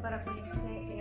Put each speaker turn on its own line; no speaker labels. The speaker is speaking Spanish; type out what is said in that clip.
para conhecer